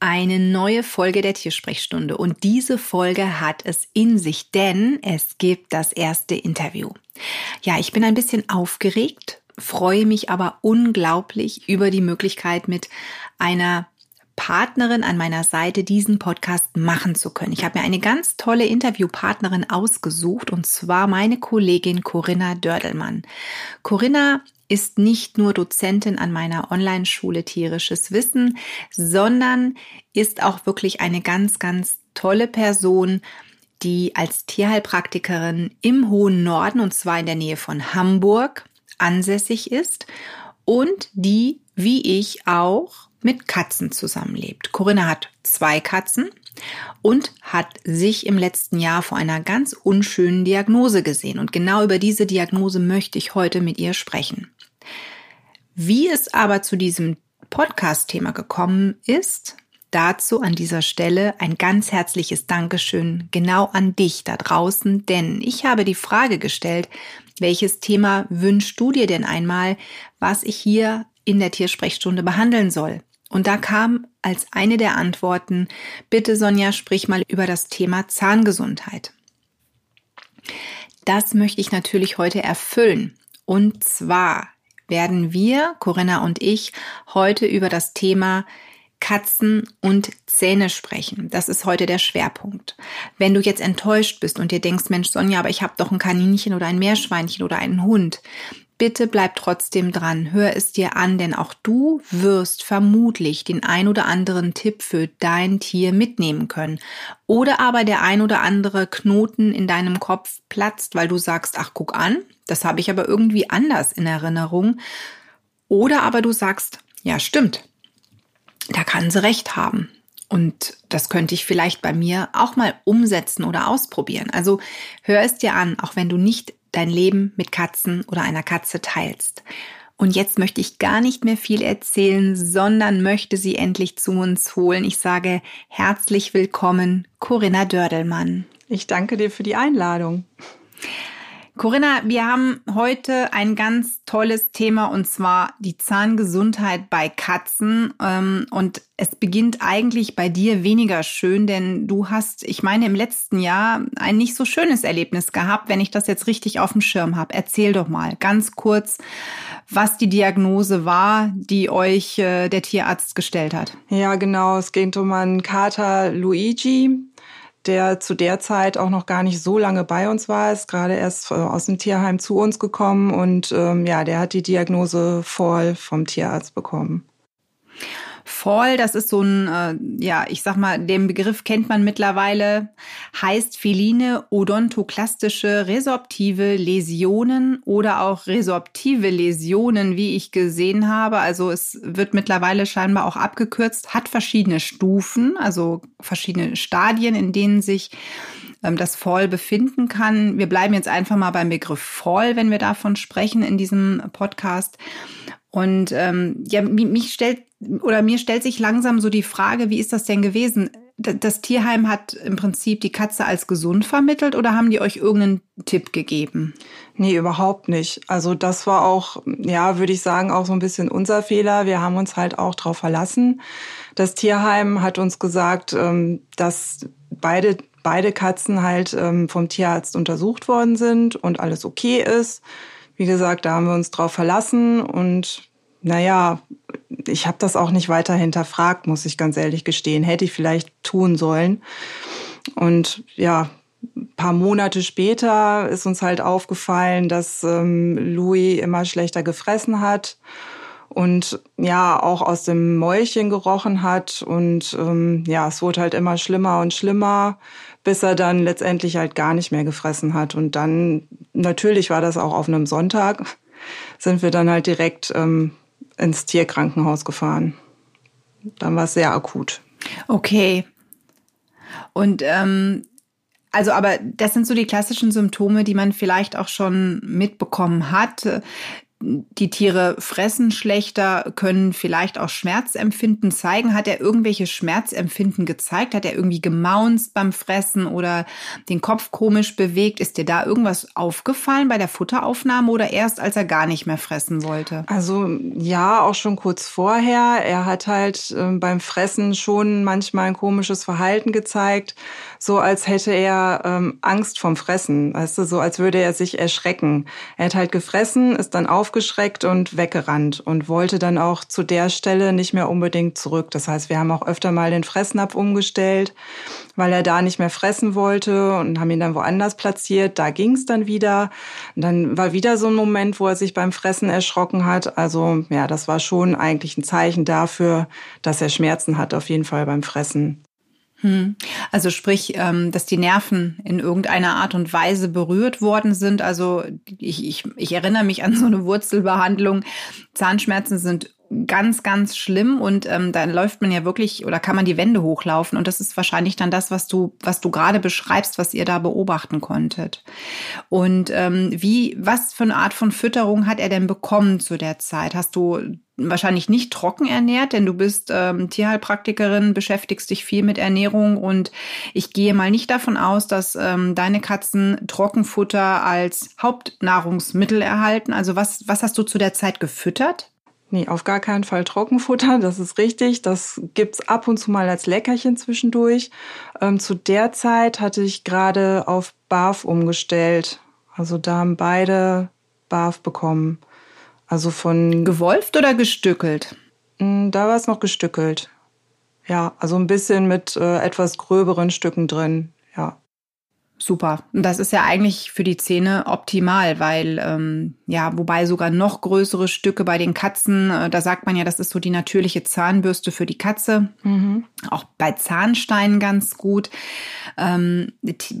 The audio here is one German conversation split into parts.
Eine neue Folge der Tiersprechstunde. Und diese Folge hat es in sich, denn es gibt das erste Interview. Ja, ich bin ein bisschen aufgeregt, freue mich aber unglaublich über die Möglichkeit, mit einer Partnerin an meiner Seite diesen Podcast machen zu können. Ich habe mir eine ganz tolle Interviewpartnerin ausgesucht und zwar meine Kollegin Corinna Dördelmann. Corinna ist nicht nur Dozentin an meiner Online-Schule Tierisches Wissen, sondern ist auch wirklich eine ganz, ganz tolle Person, die als Tierheilpraktikerin im hohen Norden, und zwar in der Nähe von Hamburg, ansässig ist und die, wie ich auch, mit Katzen zusammenlebt. Corinna hat zwei Katzen und hat sich im letzten Jahr vor einer ganz unschönen Diagnose gesehen. Und genau über diese Diagnose möchte ich heute mit ihr sprechen. Wie es aber zu diesem Podcast-Thema gekommen ist, dazu an dieser Stelle ein ganz herzliches Dankeschön genau an dich da draußen, denn ich habe die Frage gestellt, welches Thema wünschst du dir denn einmal, was ich hier in der Tiersprechstunde behandeln soll? Und da kam als eine der Antworten, bitte Sonja, sprich mal über das Thema Zahngesundheit. Das möchte ich natürlich heute erfüllen. Und zwar werden wir, Corinna und ich, heute über das Thema Katzen und Zähne sprechen. Das ist heute der Schwerpunkt. Wenn du jetzt enttäuscht bist und dir denkst, Mensch, Sonja, aber ich habe doch ein Kaninchen oder ein Meerschweinchen oder einen Hund, Bitte bleib trotzdem dran, hör es dir an, denn auch du wirst vermutlich den ein oder anderen Tipp für dein Tier mitnehmen können. Oder aber der ein oder andere Knoten in deinem Kopf platzt, weil du sagst, ach guck an, das habe ich aber irgendwie anders in Erinnerung. Oder aber du sagst, ja stimmt, da kann sie recht haben. Und das könnte ich vielleicht bei mir auch mal umsetzen oder ausprobieren. Also hör es dir an, auch wenn du nicht dein Leben mit Katzen oder einer Katze teilst. Und jetzt möchte ich gar nicht mehr viel erzählen, sondern möchte sie endlich zu uns holen. Ich sage herzlich willkommen, Corinna Dördelmann. Ich danke dir für die Einladung. Corinna, wir haben heute ein ganz tolles Thema und zwar die Zahngesundheit bei Katzen. Ähm, und es beginnt eigentlich bei dir weniger schön, denn du hast, ich meine, im letzten Jahr ein nicht so schönes Erlebnis gehabt, wenn ich das jetzt richtig auf dem Schirm habe. Erzähl doch mal ganz kurz, was die Diagnose war, die euch äh, der Tierarzt gestellt hat. Ja, genau. Es geht um einen Kater Luigi der zu der Zeit auch noch gar nicht so lange bei uns war, ist gerade erst äh, aus dem Tierheim zu uns gekommen und ähm, ja, der hat die Diagnose Fall vom Tierarzt bekommen. Fall, das ist so ein, äh, ja, ich sag mal, den Begriff kennt man mittlerweile, heißt feline odontoklastische resorptive Läsionen oder auch resorptive Läsionen, wie ich gesehen habe. Also es wird mittlerweile scheinbar auch abgekürzt, hat verschiedene Stufen, also verschiedene Stadien, in denen sich ähm, das Fall befinden kann. Wir bleiben jetzt einfach mal beim Begriff Fall, wenn wir davon sprechen in diesem Podcast. Und ähm, ja, mich stellt oder mir stellt sich langsam so die Frage, wie ist das denn gewesen? Das Tierheim hat im Prinzip die Katze als gesund vermittelt oder haben die euch irgendeinen Tipp gegeben? Nee, überhaupt nicht. Also das war auch, ja, würde ich sagen, auch so ein bisschen unser Fehler. Wir haben uns halt auch darauf verlassen. Das Tierheim hat uns gesagt, ähm, dass beide, beide Katzen halt ähm, vom Tierarzt untersucht worden sind und alles okay ist. Wie gesagt, da haben wir uns drauf verlassen und naja, ich habe das auch nicht weiter hinterfragt, muss ich ganz ehrlich gestehen. Hätte ich vielleicht tun sollen. Und ja, ein paar Monate später ist uns halt aufgefallen, dass ähm, Louis immer schlechter gefressen hat und ja auch aus dem Mäulchen gerochen hat und ähm, ja es wurde halt immer schlimmer und schlimmer bis er dann letztendlich halt gar nicht mehr gefressen hat und dann natürlich war das auch auf einem Sonntag sind wir dann halt direkt ähm, ins Tierkrankenhaus gefahren. Dann war es sehr akut. Okay. Und ähm, Also, aber das sind so die klassischen Symptome, die man vielleicht auch schon mitbekommen hat die Tiere fressen schlechter, können vielleicht auch Schmerzempfinden zeigen. Hat er irgendwelche Schmerzempfinden gezeigt? Hat er irgendwie gemaunzt beim Fressen oder den Kopf komisch bewegt? Ist dir da irgendwas aufgefallen bei der Futteraufnahme oder erst als er gar nicht mehr fressen wollte? Also ja, auch schon kurz vorher. Er hat halt äh, beim Fressen schon manchmal ein komisches Verhalten gezeigt, so als hätte er ähm, Angst vom Fressen, weißt du, so als würde er sich erschrecken. Er hat halt gefressen, ist dann auf aufgeschreckt und weggerannt und wollte dann auch zu der Stelle nicht mehr unbedingt zurück. Das heißt, wir haben auch öfter mal den Fressnapf umgestellt, weil er da nicht mehr fressen wollte und haben ihn dann woanders platziert. Da ging es dann wieder. Und dann war wieder so ein Moment, wo er sich beim Fressen erschrocken hat. Also ja, das war schon eigentlich ein Zeichen dafür, dass er Schmerzen hat, auf jeden Fall beim Fressen. Hm. Also sprich, ähm, dass die Nerven in irgendeiner Art und Weise berührt worden sind. Also ich, ich, ich erinnere mich an so eine Wurzelbehandlung. Zahnschmerzen sind ganz, ganz schlimm und ähm, dann läuft man ja wirklich oder kann man die Wände hochlaufen und das ist wahrscheinlich dann das, was du, was du gerade beschreibst, was ihr da beobachten konntet. Und ähm, wie, was für eine Art von Fütterung hat er denn bekommen zu der Zeit? Hast du wahrscheinlich nicht trocken ernährt, denn du bist ähm, Tierheilpraktikerin, beschäftigst dich viel mit Ernährung und ich gehe mal nicht davon aus, dass ähm, deine Katzen Trockenfutter als Hauptnahrungsmittel erhalten. Also was, was hast du zu der Zeit gefüttert? Nee, auf gar keinen Fall Trockenfutter, das ist richtig. Das gibt's ab und zu mal als Leckerchen zwischendurch. Ähm, zu der Zeit hatte ich gerade auf BAF umgestellt. Also da haben beide BAF bekommen. Also von. Gewolft oder gestückelt? Hm, da war es noch gestückelt. Ja, also ein bisschen mit äh, etwas gröberen Stücken drin. Ja. Super. Und das ist ja eigentlich für die Zähne optimal, weil ähm, ja, wobei sogar noch größere Stücke bei den Katzen, äh, da sagt man ja, das ist so die natürliche Zahnbürste für die Katze. Mhm. Auch bei Zahnsteinen ganz gut. Ähm,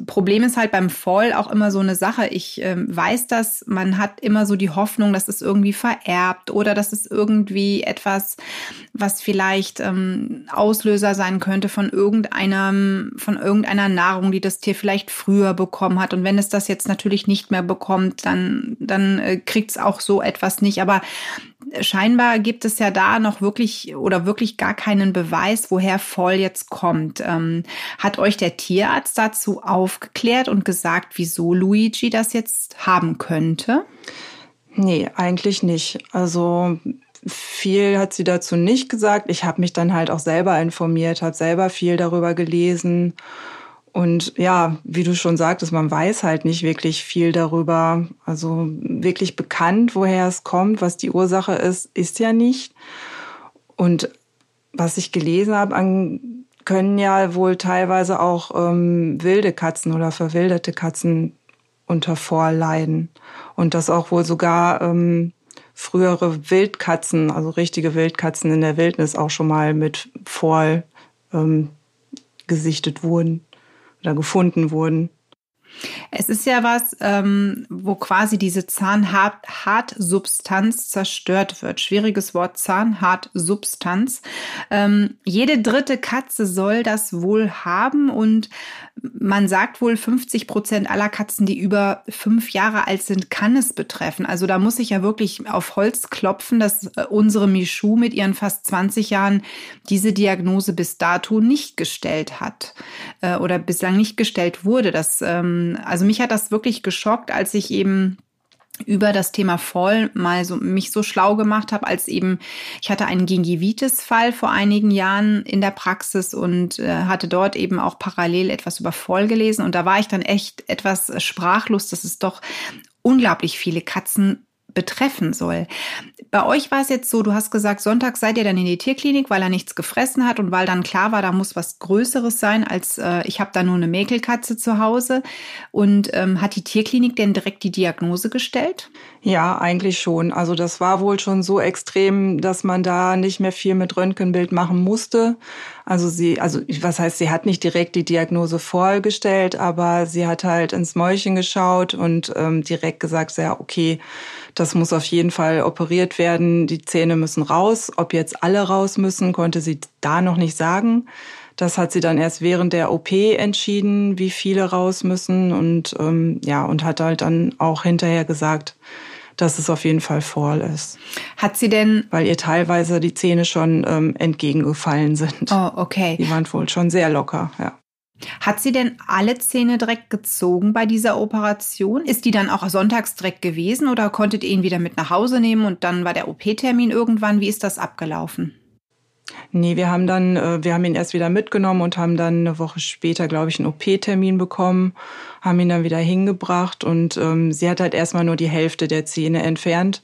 Problem ist halt beim Fall auch immer so eine Sache. Ich ähm, weiß das, man hat immer so die Hoffnung, dass es irgendwie vererbt oder dass es irgendwie etwas, was vielleicht ähm, Auslöser sein könnte von irgendeinem, von irgendeiner Nahrung, die das Tier vielleicht früher bekommen hat. Und wenn es das jetzt natürlich nicht mehr bekommt, dann, dann äh, kriegt es auch so etwas nicht. Aber scheinbar gibt es ja da noch wirklich oder wirklich gar keinen Beweis, woher Voll jetzt kommt. Ähm, hat euch der Tierarzt dazu aufgeklärt und gesagt, wieso Luigi das jetzt haben könnte? Nee, eigentlich nicht. Also viel hat sie dazu nicht gesagt. Ich habe mich dann halt auch selber informiert, habe selber viel darüber gelesen und ja, wie du schon sagtest, man weiß halt nicht wirklich viel darüber. Also wirklich bekannt, woher es kommt, was die Ursache ist, ist ja nicht. Und was ich gelesen habe, können ja wohl teilweise auch ähm, wilde Katzen oder verwilderte Katzen unter Vorleiden. Und dass auch wohl sogar ähm, frühere Wildkatzen, also richtige Wildkatzen in der Wildnis auch schon mal mit Vorl ähm, gesichtet wurden oder gefunden wurden. Es ist ja was, ähm, wo quasi diese Zahnhartsubstanz zerstört wird. Schwieriges Wort Zahnhartsubstanz. Ähm, jede dritte Katze soll das wohl haben und man sagt wohl 50 Prozent aller Katzen, die über fünf Jahre alt sind, kann es betreffen. Also da muss ich ja wirklich auf Holz klopfen, dass äh, unsere Michu mit ihren fast 20 Jahren diese Diagnose bis dato nicht gestellt hat äh, oder bislang nicht gestellt wurde. Das ähm, also mich hat das wirklich geschockt, als ich eben über das Thema Voll mal so mich so schlau gemacht habe, als eben ich hatte einen Gingivitis-Fall vor einigen Jahren in der Praxis und äh, hatte dort eben auch parallel etwas über Voll gelesen. Und da war ich dann echt etwas sprachlos, dass es doch unglaublich viele Katzen betreffen soll. Bei euch war es jetzt so, du hast gesagt, Sonntag seid ihr dann in die Tierklinik, weil er nichts gefressen hat und weil dann klar war, da muss was Größeres sein, als äh, ich habe da nur eine Mäkelkatze zu Hause. Und ähm, hat die Tierklinik denn direkt die Diagnose gestellt? Ja, eigentlich schon. Also das war wohl schon so extrem, dass man da nicht mehr viel mit Röntgenbild machen musste. Also sie, also was heißt, sie hat nicht direkt die Diagnose vorgestellt, aber sie hat halt ins Mäulchen geschaut und ähm, direkt gesagt, ja, okay, das muss auf jeden Fall operiert werden. Die Zähne müssen raus. Ob jetzt alle raus müssen, konnte sie da noch nicht sagen. Das hat sie dann erst während der OP entschieden, wie viele raus müssen und ähm, ja und hat halt dann auch hinterher gesagt, dass es auf jeden Fall voll ist. Hat sie denn? Weil ihr teilweise die Zähne schon ähm, entgegengefallen sind. Oh, okay. Die waren wohl schon sehr locker, ja. Hat sie denn alle Zähne direkt gezogen bei dieser Operation? Ist die dann auch sonntags direkt gewesen oder konntet ihr ihn wieder mit nach Hause nehmen und dann war der OP-Termin irgendwann? Wie ist das abgelaufen? Nee, wir haben dann, äh, wir haben ihn erst wieder mitgenommen und haben dann eine Woche später, glaube ich, einen OP-Termin bekommen, haben ihn dann wieder hingebracht und ähm, sie hat halt erstmal nur die Hälfte der Zähne entfernt,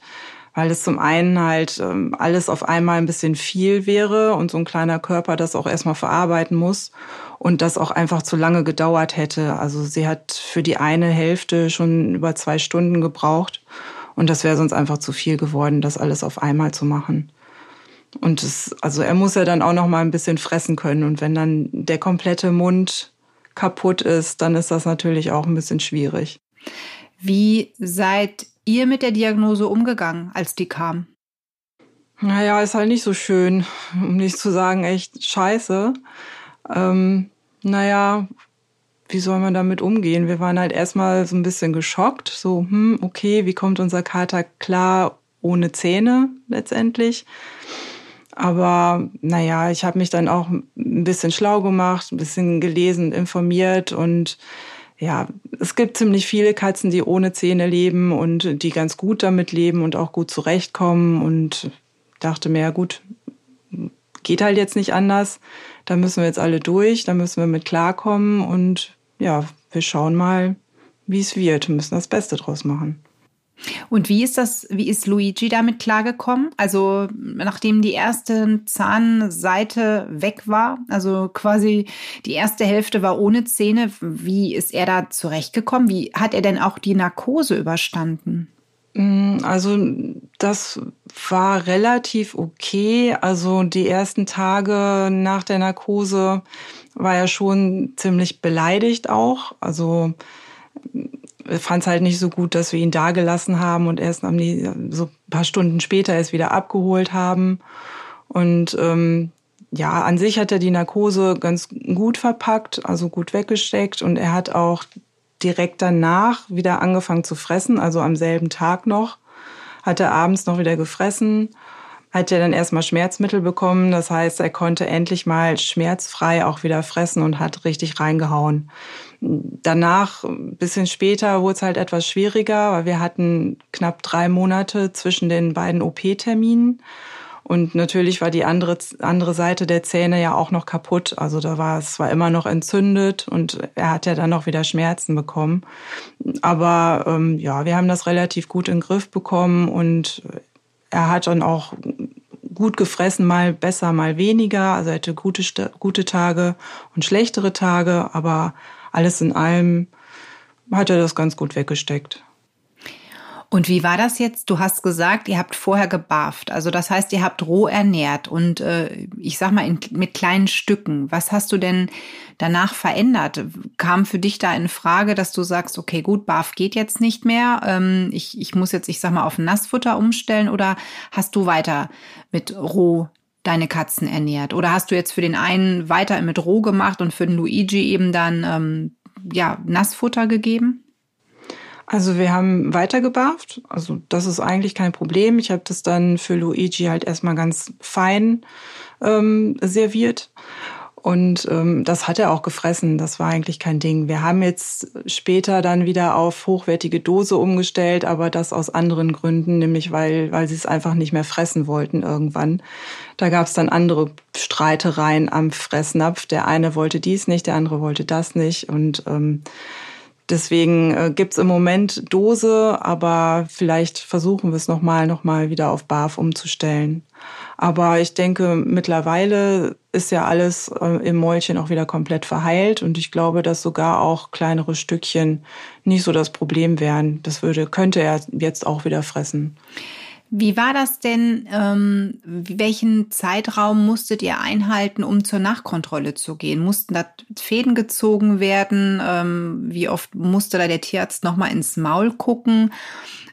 weil es zum einen halt ähm, alles auf einmal ein bisschen viel wäre und so ein kleiner Körper das auch erstmal verarbeiten muss und das auch einfach zu lange gedauert hätte. Also sie hat für die eine Hälfte schon über zwei Stunden gebraucht und das wäre sonst einfach zu viel geworden, das alles auf einmal zu machen. Und es, also er muss ja dann auch noch mal ein bisschen fressen können. Und wenn dann der komplette Mund kaputt ist, dann ist das natürlich auch ein bisschen schwierig. Wie seid ihr mit der Diagnose umgegangen, als die kam? Naja, ist halt nicht so schön, um nicht zu sagen, echt scheiße. Ähm, naja, wie soll man damit umgehen? Wir waren halt erstmal so ein bisschen geschockt, so, hm, okay, wie kommt unser Kater klar ohne Zähne letztendlich? Aber naja, ich habe mich dann auch ein bisschen schlau gemacht, ein bisschen gelesen, informiert und ja, es gibt ziemlich viele Katzen, die ohne Zähne leben und die ganz gut damit leben und auch gut zurechtkommen und dachte mir, ja gut, geht halt jetzt nicht anders. Da müssen wir jetzt alle durch, da müssen wir mit klarkommen und ja, wir schauen mal, wie es wird, wir müssen das Beste draus machen. Und wie ist das, wie ist Luigi damit klargekommen? Also, nachdem die erste Zahnseite weg war, also quasi die erste Hälfte war ohne Zähne, wie ist er da zurechtgekommen? Wie hat er denn auch die Narkose überstanden? Mm, also, das war relativ okay. Also, die ersten Tage nach der Narkose war er schon ziemlich beleidigt auch. Also, fand es halt nicht so gut, dass wir ihn da gelassen haben und erst am, so ein paar Stunden später erst wieder abgeholt haben. Und ähm, ja, an sich hat er die Narkose ganz gut verpackt, also gut weggesteckt und er hat auch direkt danach wieder angefangen zu fressen, also am selben Tag noch, hat er abends noch wieder gefressen hat er dann erstmal Schmerzmittel bekommen. Das heißt, er konnte endlich mal schmerzfrei auch wieder fressen und hat richtig reingehauen. Danach, ein bisschen später, wurde es halt etwas schwieriger, weil wir hatten knapp drei Monate zwischen den beiden OP-Terminen. Und natürlich war die andere, andere Seite der Zähne ja auch noch kaputt. Also da war es war immer noch entzündet und er hat ja dann noch wieder Schmerzen bekommen. Aber ähm, ja, wir haben das relativ gut in den Griff bekommen und er hat dann auch gut gefressen, mal besser, mal weniger. Also er hatte gute, gute Tage und schlechtere Tage, aber alles in allem hat er das ganz gut weggesteckt. Und wie war das jetzt? Du hast gesagt, ihr habt vorher gebarft. Also das heißt, ihr habt roh ernährt und äh, ich sag mal in, mit kleinen Stücken. Was hast du denn danach verändert? Kam für dich da in Frage, dass du sagst, okay, gut, Barf geht jetzt nicht mehr. Ähm, ich, ich muss jetzt, ich sag mal, auf Nassfutter umstellen oder hast du weiter mit roh deine Katzen ernährt? Oder hast du jetzt für den einen weiter mit roh gemacht und für den Luigi eben dann ähm, ja Nassfutter gegeben? Also wir haben weitergebarft. Also das ist eigentlich kein Problem. Ich habe das dann für Luigi halt erstmal ganz fein ähm, serviert. Und ähm, das hat er auch gefressen. Das war eigentlich kein Ding. Wir haben jetzt später dann wieder auf hochwertige Dose umgestellt, aber das aus anderen Gründen, nämlich weil, weil sie es einfach nicht mehr fressen wollten irgendwann. Da gab es dann andere Streitereien am Fressnapf. Der eine wollte dies nicht, der andere wollte das nicht. Und ähm, Deswegen äh, gibt's im Moment Dose, aber vielleicht versuchen wir es nochmal noch mal wieder auf BAF umzustellen. Aber ich denke, mittlerweile ist ja alles äh, im Mäulchen auch wieder komplett verheilt und ich glaube, dass sogar auch kleinere Stückchen nicht so das Problem wären. Das würde, könnte er jetzt auch wieder fressen. Wie war das denn? Ähm, welchen Zeitraum musstet ihr einhalten, um zur Nachkontrolle zu gehen? Mussten da Fäden gezogen werden? Ähm, wie oft musste da der Tierarzt nochmal ins Maul gucken?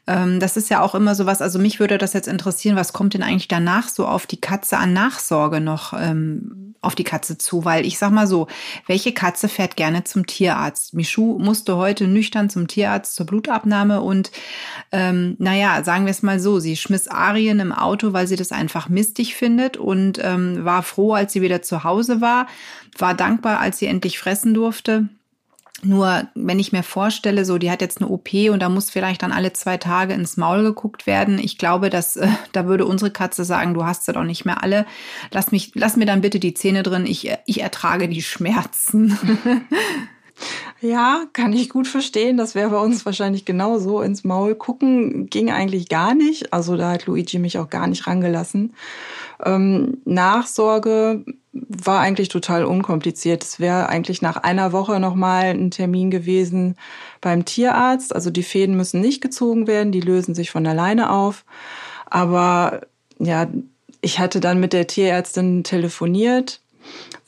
Ähm, das ist ja auch immer so was. Also mich würde das jetzt interessieren, was kommt denn eigentlich danach so auf die Katze an Nachsorge noch ähm, auf die Katze zu, weil ich sag mal so, welche Katze fährt gerne zum Tierarzt? Michu musste heute nüchtern zum Tierarzt zur Blutabnahme und ähm, naja, sagen wir es mal so, sie schmiss Arien im Auto, weil sie das einfach mistig findet und ähm, war froh, als sie wieder zu Hause war, war dankbar, als sie endlich fressen durfte. Nur wenn ich mir vorstelle, so die hat jetzt eine OP und da muss vielleicht dann alle zwei Tage ins Maul geguckt werden. Ich glaube, dass äh, da würde unsere Katze sagen, du hast sie doch nicht mehr alle. Lass mich, lass mir dann bitte die Zähne drin. Ich, ich ertrage die Schmerzen. Ja, kann ich gut verstehen. Das wäre bei uns wahrscheinlich genauso. Ins Maul gucken ging eigentlich gar nicht. Also da hat Luigi mich auch gar nicht rangelassen. Ähm, Nachsorge war eigentlich total unkompliziert. Es wäre eigentlich nach einer Woche nochmal ein Termin gewesen beim Tierarzt. Also die Fäden müssen nicht gezogen werden, die lösen sich von alleine auf. Aber ja, ich hatte dann mit der Tierärztin telefoniert,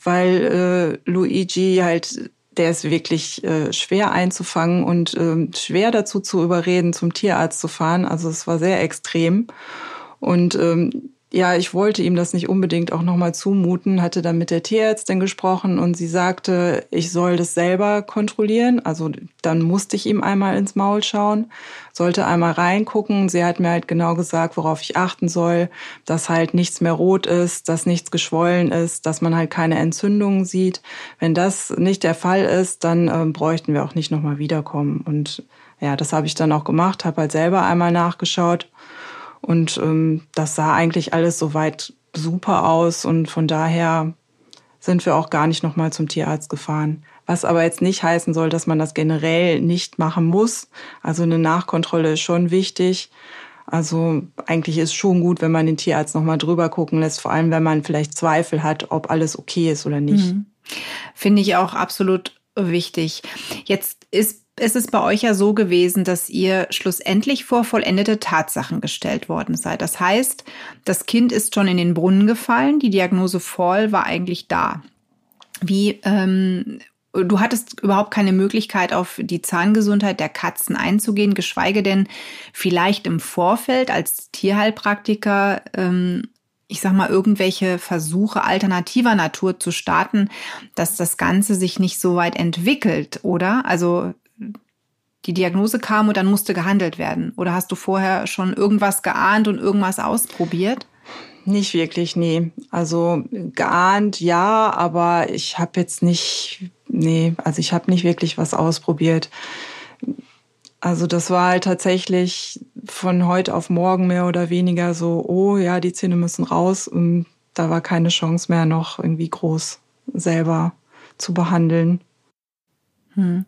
weil äh, Luigi halt der ist wirklich äh, schwer einzufangen und äh, schwer dazu zu überreden, zum Tierarzt zu fahren. Also es war sehr extrem. Und ähm, ja, ich wollte ihm das nicht unbedingt auch nochmal zumuten, hatte dann mit der Tierärztin gesprochen und sie sagte, ich soll das selber kontrollieren. Also dann musste ich ihm einmal ins Maul schauen, sollte einmal reingucken. Sie hat mir halt genau gesagt, worauf ich achten soll, dass halt nichts mehr rot ist, dass nichts geschwollen ist, dass man halt keine Entzündungen sieht. Wenn das nicht der Fall ist, dann äh, bräuchten wir auch nicht nochmal wiederkommen. Und ja, das habe ich dann auch gemacht, habe halt selber einmal nachgeschaut und ähm, das sah eigentlich alles soweit super aus und von daher sind wir auch gar nicht nochmal zum Tierarzt gefahren. Was aber jetzt nicht heißen soll, dass man das generell nicht machen muss. Also eine Nachkontrolle ist schon wichtig. Also eigentlich ist schon gut, wenn man den Tierarzt nochmal drüber gucken lässt, vor allem wenn man vielleicht Zweifel hat, ob alles okay ist oder nicht. Mhm. Finde ich auch absolut wichtig. Jetzt ist es ist bei euch ja so gewesen, dass ihr schlussendlich vor vollendete Tatsachen gestellt worden seid. Das heißt, das Kind ist schon in den Brunnen gefallen, die Diagnose Fall war eigentlich da. Wie ähm, du hattest überhaupt keine Möglichkeit, auf die Zahngesundheit der Katzen einzugehen, geschweige denn vielleicht im Vorfeld als Tierheilpraktiker ähm, ich sag mal, irgendwelche Versuche alternativer Natur zu starten, dass das Ganze sich nicht so weit entwickelt, oder? Also die Diagnose kam und dann musste gehandelt werden? Oder hast du vorher schon irgendwas geahnt und irgendwas ausprobiert? Nicht wirklich, nee. Also geahnt, ja, aber ich habe jetzt nicht, nee, also ich habe nicht wirklich was ausprobiert. Also das war halt tatsächlich von heute auf morgen mehr oder weniger so, oh ja, die Zähne müssen raus und da war keine Chance mehr noch irgendwie groß selber zu behandeln. Hm.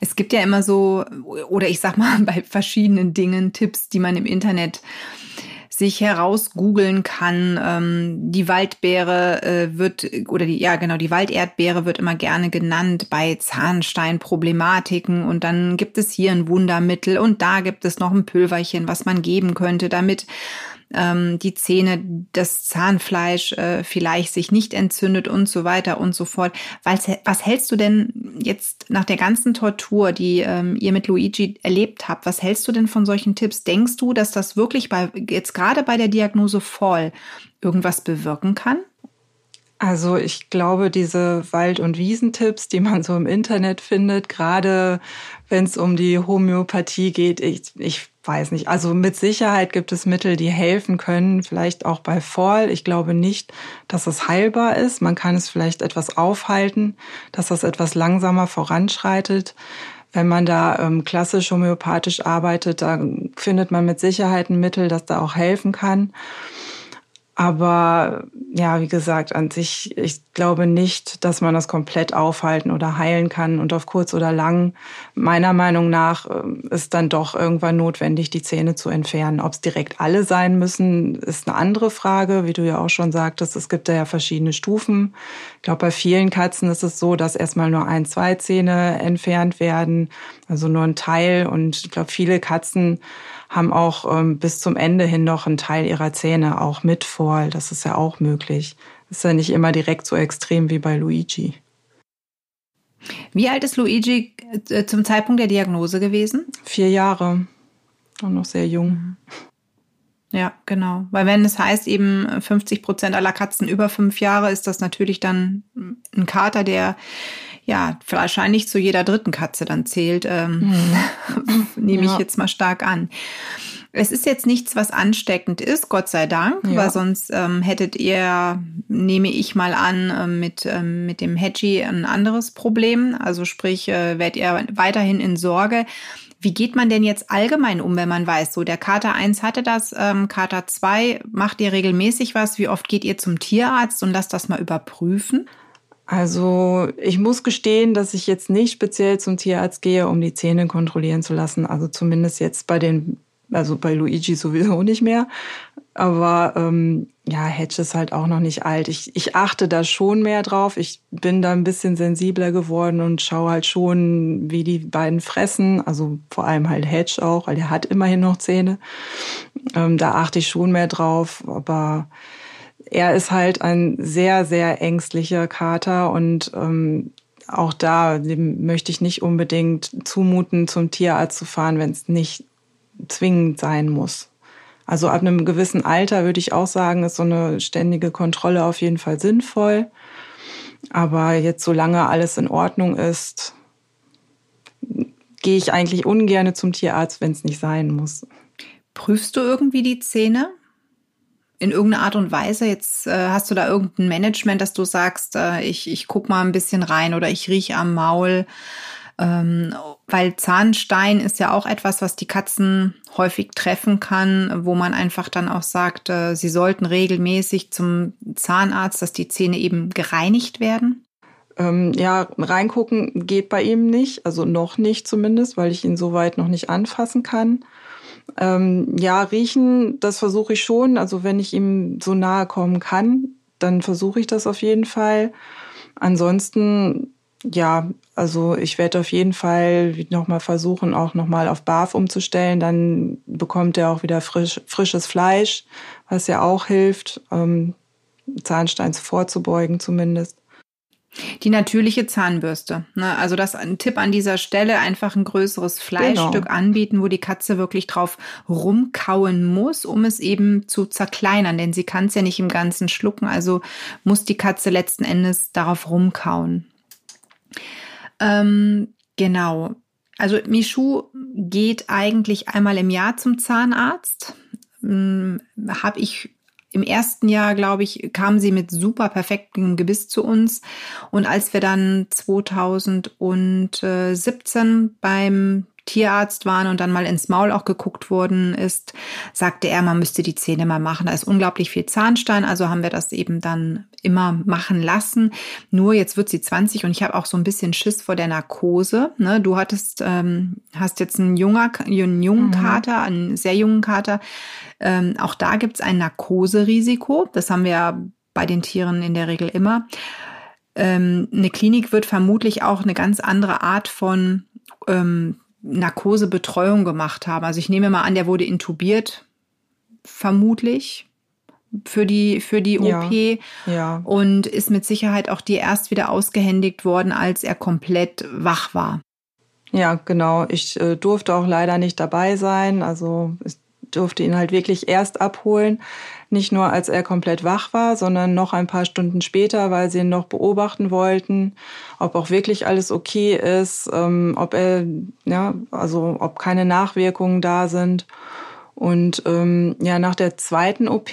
Es gibt ja immer so, oder ich sag mal, bei verschiedenen Dingen Tipps, die man im Internet sich herausgoogeln kann. Ähm, die Waldbeere äh, wird, oder die, ja genau, die Walderdbeere wird immer gerne genannt bei Zahnsteinproblematiken und dann gibt es hier ein Wundermittel und da gibt es noch ein Pülverchen, was man geben könnte, damit ähm, die Zähne, das Zahnfleisch äh, vielleicht sich nicht entzündet und so weiter und so fort. Was, was hältst du denn jetzt nach der ganzen Tortur, die ähm, ihr mit Luigi erlebt habt, was hältst du denn von solchen Tipps? Denkst du, dass das wirklich bei, jetzt gerade bei der Diagnose Fall irgendwas bewirken kann? Also ich glaube, diese Wald- und Wiesentipps, die man so im Internet findet, gerade wenn es um die Homöopathie geht, ich, ich weiß nicht. Also mit Sicherheit gibt es Mittel, die helfen können, vielleicht auch bei Fall. Ich glaube nicht, dass es heilbar ist. Man kann es vielleicht etwas aufhalten, dass das etwas langsamer voranschreitet. Wenn man da ähm, klassisch homöopathisch arbeitet, da findet man mit Sicherheit ein Mittel, das da auch helfen kann. Aber ja, wie gesagt, an sich, ich glaube nicht, dass man das komplett aufhalten oder heilen kann. Und auf kurz oder lang, meiner Meinung nach, ähm, ist dann doch irgendwann notwendig, die Zähne zu entfernen. Ob es direkt alle sein müssen, ist eine andere Frage. Wie du ja auch schon sagtest, es gibt da ja verschiedene Stufen. Ich glaube, bei vielen Katzen ist es so, dass erstmal nur ein, zwei Zähne entfernt werden, also nur ein Teil. Und ich glaube, viele Katzen haben auch ähm, bis zum Ende hin noch einen Teil ihrer Zähne auch mit vor. Das ist ja auch möglich. ist ja nicht immer direkt so extrem wie bei Luigi. Wie alt ist Luigi äh, zum Zeitpunkt der Diagnose gewesen? Vier Jahre. Auch noch sehr jung. Ja, genau. Weil wenn es heißt, eben 50 Prozent aller Katzen über fünf Jahre, ist das natürlich dann ein Kater, der ja wahrscheinlich zu jeder dritten Katze dann zählt. Ähm, hm. Nehme ich ja. jetzt mal stark an. Es ist jetzt nichts, was ansteckend ist, Gott sei Dank, ja. weil sonst ähm, hättet ihr, nehme ich mal an, äh, mit, ähm, mit dem Hedgie ein anderes Problem. Also sprich, äh, werdet ihr weiterhin in Sorge. Wie geht man denn jetzt allgemein um, wenn man weiß, so der Kater 1 hatte das, ähm, Kater 2, macht ihr regelmäßig was? Wie oft geht ihr zum Tierarzt und lasst das mal überprüfen? Also ich muss gestehen, dass ich jetzt nicht speziell zum Tierarzt gehe, um die Zähne kontrollieren zu lassen. Also zumindest jetzt bei den also bei Luigi sowieso nicht mehr. Aber ähm, ja, Hedge ist halt auch noch nicht alt. Ich, ich achte da schon mehr drauf. Ich bin da ein bisschen sensibler geworden und schaue halt schon, wie die beiden fressen. Also vor allem halt Hedge auch, weil der hat immerhin noch Zähne. Ähm, da achte ich schon mehr drauf. Aber er ist halt ein sehr, sehr ängstlicher Kater und ähm, auch da möchte ich nicht unbedingt zumuten, zum Tierarzt zu fahren, wenn es nicht zwingend sein muss. Also ab einem gewissen Alter würde ich auch sagen, ist so eine ständige Kontrolle auf jeden Fall sinnvoll. Aber jetzt, solange alles in Ordnung ist, gehe ich eigentlich ungern zum Tierarzt, wenn es nicht sein muss. Prüfst du irgendwie die Zähne? In irgendeiner Art und Weise? Jetzt äh, hast du da irgendein Management, dass du sagst, äh, ich, ich guck mal ein bisschen rein oder ich rieche am Maul. Ähm, weil Zahnstein ist ja auch etwas, was die Katzen häufig treffen kann, wo man einfach dann auch sagt, äh, sie sollten regelmäßig zum Zahnarzt, dass die Zähne eben gereinigt werden. Ähm, ja, reingucken geht bei ihm nicht, also noch nicht zumindest, weil ich ihn soweit noch nicht anfassen kann. Ähm, ja, riechen, das versuche ich schon. Also wenn ich ihm so nahe kommen kann, dann versuche ich das auf jeden Fall. Ansonsten ja, also ich werde auf jeden Fall nochmal versuchen, auch nochmal auf Barf umzustellen. Dann bekommt er auch wieder frisch, frisches Fleisch, was ja auch hilft, ähm, Zahnsteins vorzubeugen zumindest. Die natürliche Zahnbürste. Ne? Also das ein Tipp an dieser Stelle, einfach ein größeres Fleischstück genau. anbieten, wo die Katze wirklich drauf rumkauen muss, um es eben zu zerkleinern. Denn sie kann es ja nicht im Ganzen schlucken, also muss die Katze letzten Endes darauf rumkauen. Ähm, genau. Also Michu geht eigentlich einmal im Jahr zum Zahnarzt. Hm, Habe ich im ersten Jahr, glaube ich, kam sie mit super perfektem Gebiss zu uns. Und als wir dann 2017 beim Tierarzt waren und dann mal ins Maul auch geguckt worden ist, sagte er, man müsste die Zähne mal machen. Da ist unglaublich viel Zahnstein, also haben wir das eben dann immer machen lassen. Nur jetzt wird sie 20 und ich habe auch so ein bisschen Schiss vor der Narkose. Ne? Du hattest, ähm, hast jetzt einen, junger, einen jungen mhm. Kater, einen sehr jungen Kater. Ähm, auch da gibt es ein Narkoserisiko. Das haben wir ja bei den Tieren in der Regel immer. Ähm, eine Klinik wird vermutlich auch eine ganz andere Art von ähm, Narkosebetreuung gemacht haben. Also ich nehme mal an, der wurde intubiert, vermutlich für die für die OP ja, ja. und ist mit Sicherheit auch dir erst wieder ausgehändigt worden, als er komplett wach war. Ja, genau. Ich äh, durfte auch leider nicht dabei sein. Also ich durfte ihn halt wirklich erst abholen. Nicht nur, als er komplett wach war, sondern noch ein paar Stunden später, weil sie ihn noch beobachten wollten, ob auch wirklich alles okay ist, ähm, ob er, ja, also ob keine Nachwirkungen da sind. Und ähm, ja, nach der zweiten OP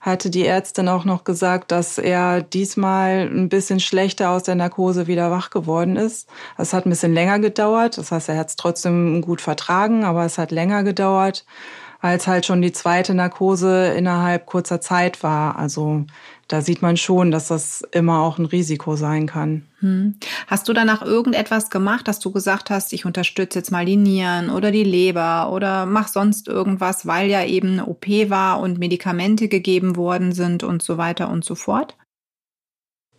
hatte die Ärztin auch noch gesagt, dass er diesmal ein bisschen schlechter aus der Narkose wieder wach geworden ist. Es hat ein bisschen länger gedauert. Das heißt, er hat es trotzdem gut vertragen, aber es hat länger gedauert weil halt schon die zweite Narkose innerhalb kurzer Zeit war. Also da sieht man schon, dass das immer auch ein Risiko sein kann. Hm. Hast du danach irgendetwas gemacht, dass du gesagt hast, ich unterstütze jetzt mal die Nieren oder die Leber oder mach sonst irgendwas, weil ja eben eine OP war und Medikamente gegeben worden sind und so weiter und so fort?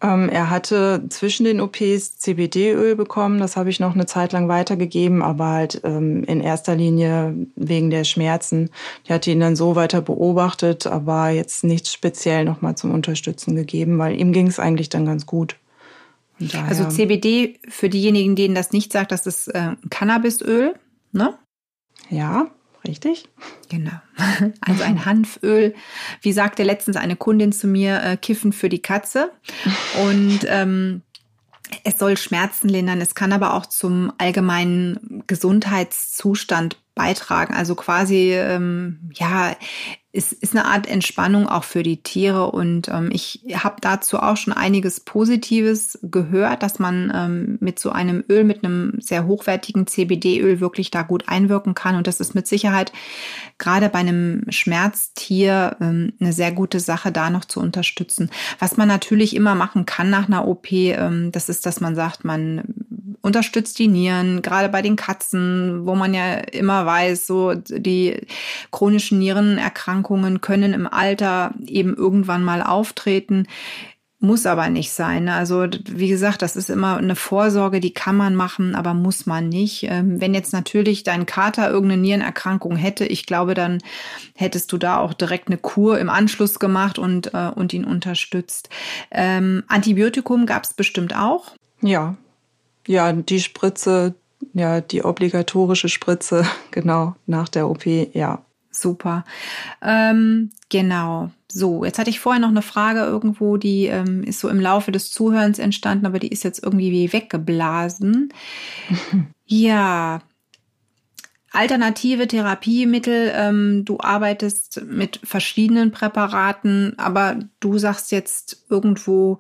Ähm, er hatte zwischen den OPs CBD-Öl bekommen. Das habe ich noch eine Zeit lang weitergegeben, aber halt ähm, in erster Linie wegen der Schmerzen. Ich hatte ihn dann so weiter beobachtet, aber jetzt nichts speziell nochmal zum Unterstützen gegeben, weil ihm ging es eigentlich dann ganz gut. Also CBD, für diejenigen, denen das nicht sagt, das ist äh, Cannabisöl, ne? Ja, Richtig? Genau. Also ein Hanföl. Wie sagte letztens eine Kundin zu mir, äh, Kiffen für die Katze. Und ähm, es soll Schmerzen lindern. Es kann aber auch zum allgemeinen Gesundheitszustand beitragen. Also quasi, ähm, ja, es ist eine Art Entspannung auch für die Tiere und ähm, ich habe dazu auch schon einiges Positives gehört, dass man ähm, mit so einem Öl, mit einem sehr hochwertigen CBD-Öl wirklich da gut einwirken kann und das ist mit Sicherheit gerade bei einem Schmerztier ähm, eine sehr gute Sache, da noch zu unterstützen. Was man natürlich immer machen kann nach einer OP, ähm, das ist, dass man sagt, man unterstützt die Nieren, gerade bei den Katzen, wo man ja immer weiß, so die chronischen Nierenerkrankungen können im Alter eben irgendwann mal auftreten. Muss aber nicht sein. Also wie gesagt, das ist immer eine Vorsorge, die kann man machen, aber muss man nicht. Ähm, wenn jetzt natürlich dein Kater irgendeine Nierenerkrankung hätte, ich glaube, dann hättest du da auch direkt eine Kur im Anschluss gemacht und, äh, und ihn unterstützt. Ähm, Antibiotikum gab es bestimmt auch. Ja, ja, die Spritze, ja, die obligatorische Spritze, genau, nach der OP, ja. Super. Ähm, genau. So, jetzt hatte ich vorher noch eine Frage irgendwo, die ähm, ist so im Laufe des Zuhörens entstanden, aber die ist jetzt irgendwie wie weggeblasen. ja. Alternative Therapiemittel, ähm, du arbeitest mit verschiedenen Präparaten, aber du sagst jetzt irgendwo,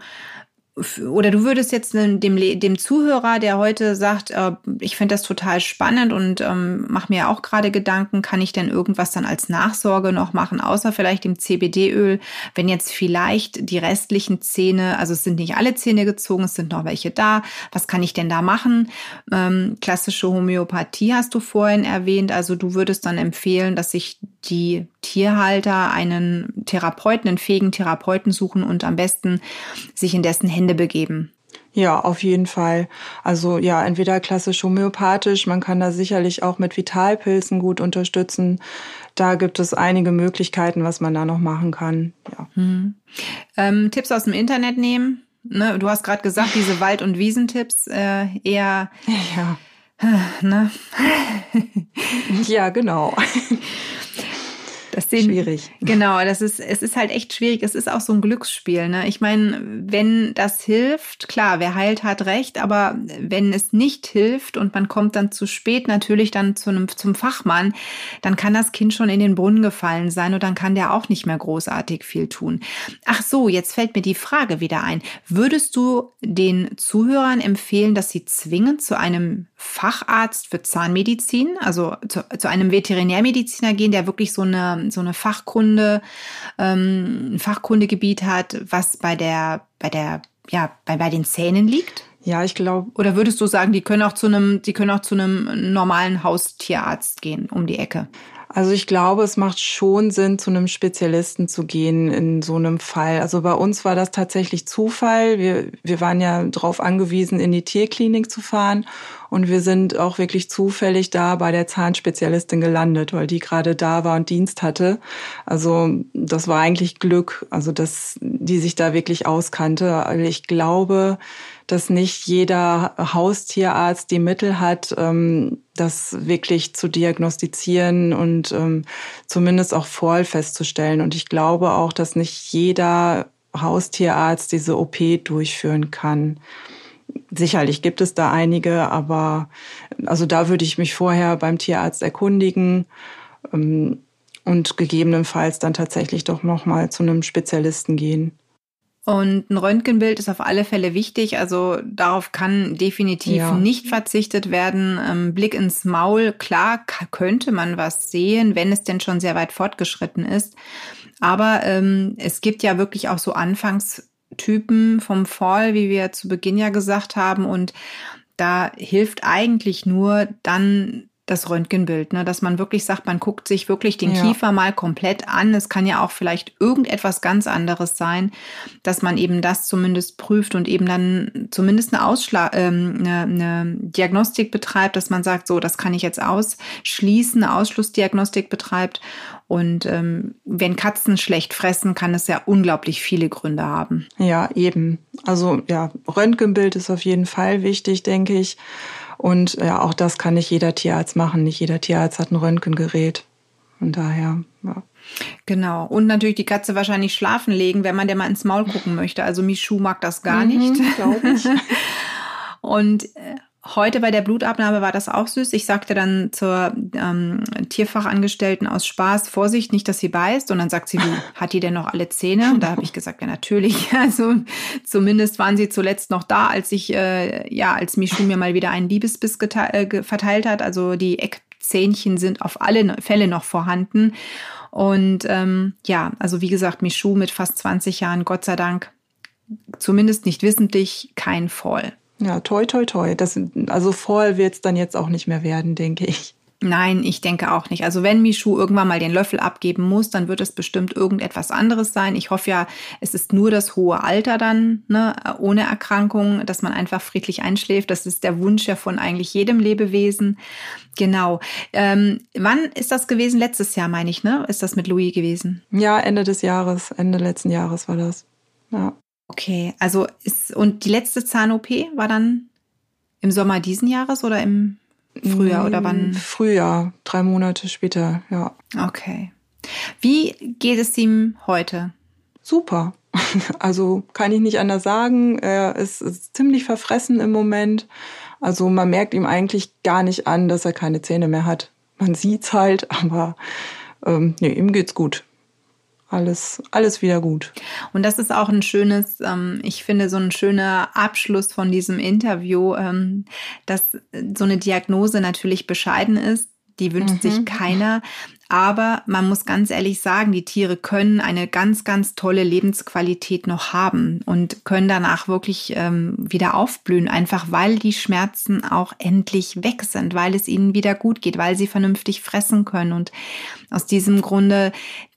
oder du würdest jetzt dem, dem Zuhörer, der heute sagt, äh, ich finde das total spannend und ähm, mache mir auch gerade Gedanken, kann ich denn irgendwas dann als Nachsorge noch machen, außer vielleicht dem CBD-Öl, wenn jetzt vielleicht die restlichen Zähne, also es sind nicht alle Zähne gezogen, es sind noch welche da, was kann ich denn da machen? Ähm, klassische Homöopathie hast du vorhin erwähnt, also du würdest dann empfehlen, dass sich die Tierhalter einen Therapeuten, einen fähigen Therapeuten suchen und am besten sich in dessen Hände begeben. Ja, auf jeden Fall. Also ja, entweder klassisch homöopathisch, man kann da sicherlich auch mit Vitalpilzen gut unterstützen. Da gibt es einige Möglichkeiten, was man da noch machen kann. Ja. Hm. Ähm, Tipps aus dem Internet nehmen. Ne, du hast gerade gesagt, diese Wald- und Wiesentipps äh, eher. Ja. Ne? ja, genau. Das sehen, schwierig. Genau, das ist, es ist halt echt schwierig. Es ist auch so ein Glücksspiel. Ne? Ich meine, wenn das hilft, klar, wer heilt, hat recht, aber wenn es nicht hilft und man kommt dann zu spät natürlich dann zu einem, zum Fachmann, dann kann das Kind schon in den Brunnen gefallen sein und dann kann der auch nicht mehr großartig viel tun. Ach so, jetzt fällt mir die Frage wieder ein. Würdest du den Zuhörern empfehlen, dass sie zwingend zu einem Facharzt für Zahnmedizin, also zu, zu einem Veterinärmediziner gehen, der wirklich so eine so eine Fachkunde, ähm, ein Fachkundegebiet hat, was bei der, bei der, ja, bei, bei den Zähnen liegt? Ja, ich glaube. Oder würdest du sagen, die können auch zu einem, die können auch zu einem normalen Haustierarzt gehen um die Ecke? Also ich glaube, es macht schon Sinn, zu einem Spezialisten zu gehen in so einem Fall. Also bei uns war das tatsächlich Zufall. Wir, wir waren ja darauf angewiesen, in die Tierklinik zu fahren. Und wir sind auch wirklich zufällig da bei der Zahnspezialistin gelandet, weil die gerade da war und Dienst hatte. Also das war eigentlich Glück, also dass die sich da wirklich auskannte. Also ich glaube, dass nicht jeder Haustierarzt die Mittel hat, ähm, das wirklich zu diagnostizieren und ähm, zumindest auch voll festzustellen. Und ich glaube auch, dass nicht jeder Haustierarzt diese OP durchführen kann. Sicherlich gibt es da einige, aber also da würde ich mich vorher beim Tierarzt erkundigen ähm, und gegebenenfalls dann tatsächlich doch noch mal zu einem Spezialisten gehen. Und ein Röntgenbild ist auf alle Fälle wichtig. Also darauf kann definitiv ja. nicht verzichtet werden. Ähm, Blick ins Maul, klar könnte man was sehen, wenn es denn schon sehr weit fortgeschritten ist. Aber ähm, es gibt ja wirklich auch so Anfangstypen vom Fall, wie wir zu Beginn ja gesagt haben. Und da hilft eigentlich nur dann das Röntgenbild, ne? dass man wirklich sagt, man guckt sich wirklich den ja. Kiefer mal komplett an. Es kann ja auch vielleicht irgendetwas ganz anderes sein, dass man eben das zumindest prüft und eben dann zumindest eine, Ausschla ähm, eine, eine Diagnostik betreibt, dass man sagt, so, das kann ich jetzt ausschließen, eine Ausschlussdiagnostik betreibt. Und ähm, wenn Katzen schlecht fressen, kann es ja unglaublich viele Gründe haben. Ja, eben. Also ja, Röntgenbild ist auf jeden Fall wichtig, denke ich. Und ja, auch das kann nicht jeder Tierarzt machen. Nicht jeder Tierarzt hat ein Röntgengerät. Und daher, ja. Genau. Und natürlich die Katze wahrscheinlich schlafen legen, wenn man der mal ins Maul gucken möchte. Also Michu mag das gar mhm, nicht. Glaube ich. Und Heute bei der Blutabnahme war das auch süß. Ich sagte dann zur ähm, Tierfachangestellten aus Spaß, Vorsicht, nicht, dass sie beißt. Und dann sagt sie, wie, hat die denn noch alle Zähne? Und da habe ich gesagt, ja natürlich. Also zumindest waren sie zuletzt noch da, als ich, äh, ja, als Michu mir mal wieder einen Liebesbiss äh, verteilt hat. Also die Eckzähnchen sind auf alle Fälle noch vorhanden. Und ähm, ja, also wie gesagt, Michu mit fast 20 Jahren, Gott sei Dank, zumindest nicht wissentlich, kein Voll. Ja, toi, toi, toi. Das, also voll wird es dann jetzt auch nicht mehr werden, denke ich. Nein, ich denke auch nicht. Also wenn Michu irgendwann mal den Löffel abgeben muss, dann wird es bestimmt irgendetwas anderes sein. Ich hoffe ja, es ist nur das hohe Alter dann, ne, ohne Erkrankung, dass man einfach friedlich einschläft. Das ist der Wunsch ja von eigentlich jedem Lebewesen. Genau. Ähm, wann ist das gewesen? Letztes Jahr, meine ich, ne? Ist das mit Louis gewesen? Ja, Ende des Jahres, Ende letzten Jahres war das. Ja. Okay, also ist, und die letzte Zahn-OP war dann im Sommer diesen Jahres oder im Frühjahr oder wann? Frühjahr, drei Monate später, ja. Okay. Wie geht es ihm heute? Super. Also kann ich nicht anders sagen. Er ist, ist ziemlich verfressen im Moment. Also man merkt ihm eigentlich gar nicht an, dass er keine Zähne mehr hat. Man sieht's halt, aber ähm, nee, ihm geht's gut alles, alles wieder gut. Und das ist auch ein schönes, ähm, ich finde, so ein schöner Abschluss von diesem Interview, ähm, dass so eine Diagnose natürlich bescheiden ist. Die wünscht mhm. sich keiner. Aber man muss ganz ehrlich sagen, die Tiere können eine ganz, ganz tolle Lebensqualität noch haben und können danach wirklich ähm, wieder aufblühen, einfach weil die Schmerzen auch endlich weg sind, weil es ihnen wieder gut geht, weil sie vernünftig fressen können. Und aus diesem Grunde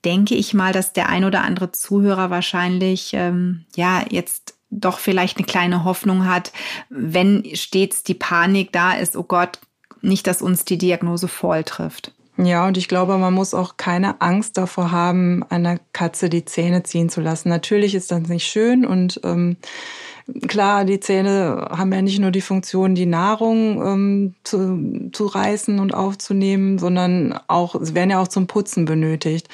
denke ich mal, dass der ein oder andere Zuhörer wahrscheinlich ähm, ja jetzt doch vielleicht eine kleine Hoffnung hat, wenn stets die Panik da ist, oh Gott, nicht, dass uns die Diagnose voll trifft. Ja, und ich glaube, man muss auch keine Angst davor haben, einer Katze die Zähne ziehen zu lassen. Natürlich ist das nicht schön und ähm, klar, die Zähne haben ja nicht nur die Funktion, die Nahrung ähm, zu, zu reißen und aufzunehmen, sondern auch, sie werden ja auch zum Putzen benötigt.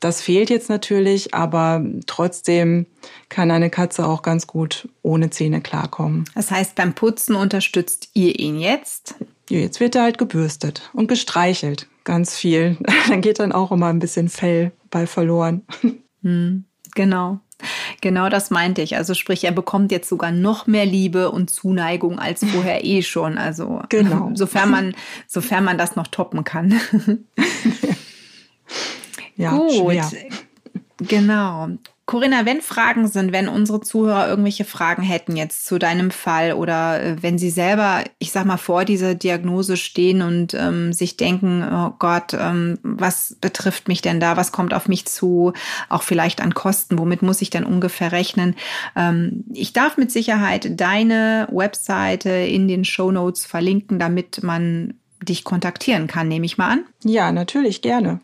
Das fehlt jetzt natürlich, aber trotzdem kann eine Katze auch ganz gut ohne Zähne klarkommen. Das heißt, beim Putzen unterstützt ihr ihn jetzt? Jetzt wird er halt gebürstet und gestreichelt, ganz viel. Dann geht dann auch immer ein bisschen Fell bei verloren. Hm, genau. Genau das meinte ich. Also sprich, er bekommt jetzt sogar noch mehr Liebe und Zuneigung als vorher eh schon. Also genau. sofern man, sofern man das noch toppen kann. ja, Gut. Schwer. Genau. Corinna, wenn Fragen sind, wenn unsere Zuhörer irgendwelche Fragen hätten jetzt zu deinem Fall oder äh, wenn sie selber, ich sag mal, vor dieser Diagnose stehen und ähm, sich denken, oh Gott, ähm, was betrifft mich denn da? Was kommt auf mich zu? Auch vielleicht an Kosten. Womit muss ich denn ungefähr rechnen? Ähm, ich darf mit Sicherheit deine Webseite in den Show Notes verlinken, damit man dich kontaktieren kann, nehme ich mal an. Ja, natürlich, gerne.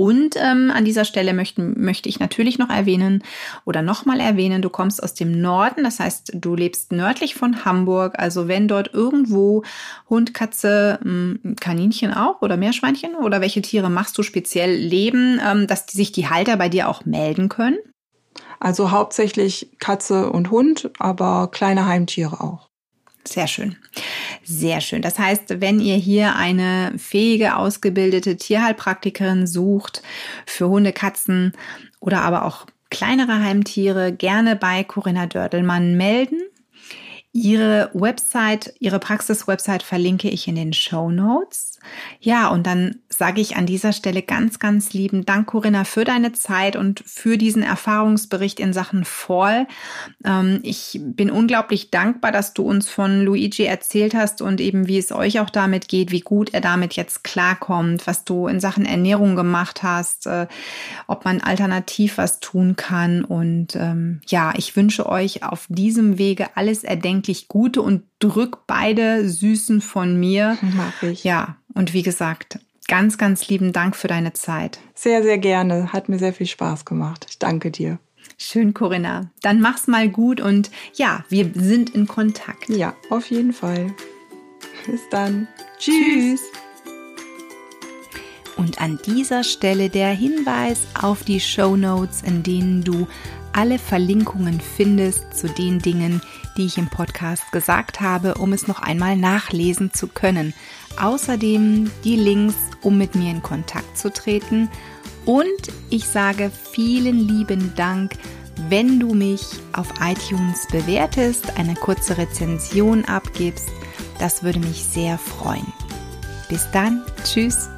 Und ähm, an dieser Stelle möchten, möchte ich natürlich noch erwähnen oder nochmal erwähnen, du kommst aus dem Norden, das heißt, du lebst nördlich von Hamburg. Also wenn dort irgendwo Hund, Katze, hm, Kaninchen auch oder Meerschweinchen oder welche Tiere machst du speziell leben, ähm, dass die sich die Halter bei dir auch melden können? Also hauptsächlich Katze und Hund, aber kleine Heimtiere auch. Sehr schön. Sehr schön. Das heißt, wenn ihr hier eine fähige, ausgebildete Tierheilpraktikerin sucht für Hunde, Katzen oder aber auch kleinere Heimtiere, gerne bei Corinna Dördelmann melden. Ihre Website, ihre Praxis-Website verlinke ich in den Show Notes. Ja, und dann sage ich an dieser Stelle ganz, ganz lieben Dank, Corinna, für deine Zeit und für diesen Erfahrungsbericht in Sachen Fall. Ähm, ich bin unglaublich dankbar, dass du uns von Luigi erzählt hast und eben wie es euch auch damit geht, wie gut er damit jetzt klarkommt, was du in Sachen Ernährung gemacht hast, äh, ob man alternativ was tun kann. Und ähm, ja, ich wünsche euch auf diesem Wege alles erdenklich Gute und drück beide Süßen von mir. Mag ich. Ja, und wie gesagt, ganz, ganz lieben Dank für deine Zeit. Sehr, sehr gerne. Hat mir sehr viel Spaß gemacht. Ich danke dir. Schön, Corinna. Dann mach's mal gut und ja, wir sind in Kontakt. Ja, auf jeden Fall. Bis dann. Tschüss. Und an dieser Stelle der Hinweis auf die Show Notes, in denen du alle Verlinkungen findest zu den Dingen, die ich im Podcast gesagt habe, um es noch einmal nachlesen zu können. Außerdem die Links, um mit mir in Kontakt zu treten. Und ich sage vielen lieben Dank, wenn du mich auf iTunes bewertest, eine kurze Rezension abgibst. Das würde mich sehr freuen. Bis dann, tschüss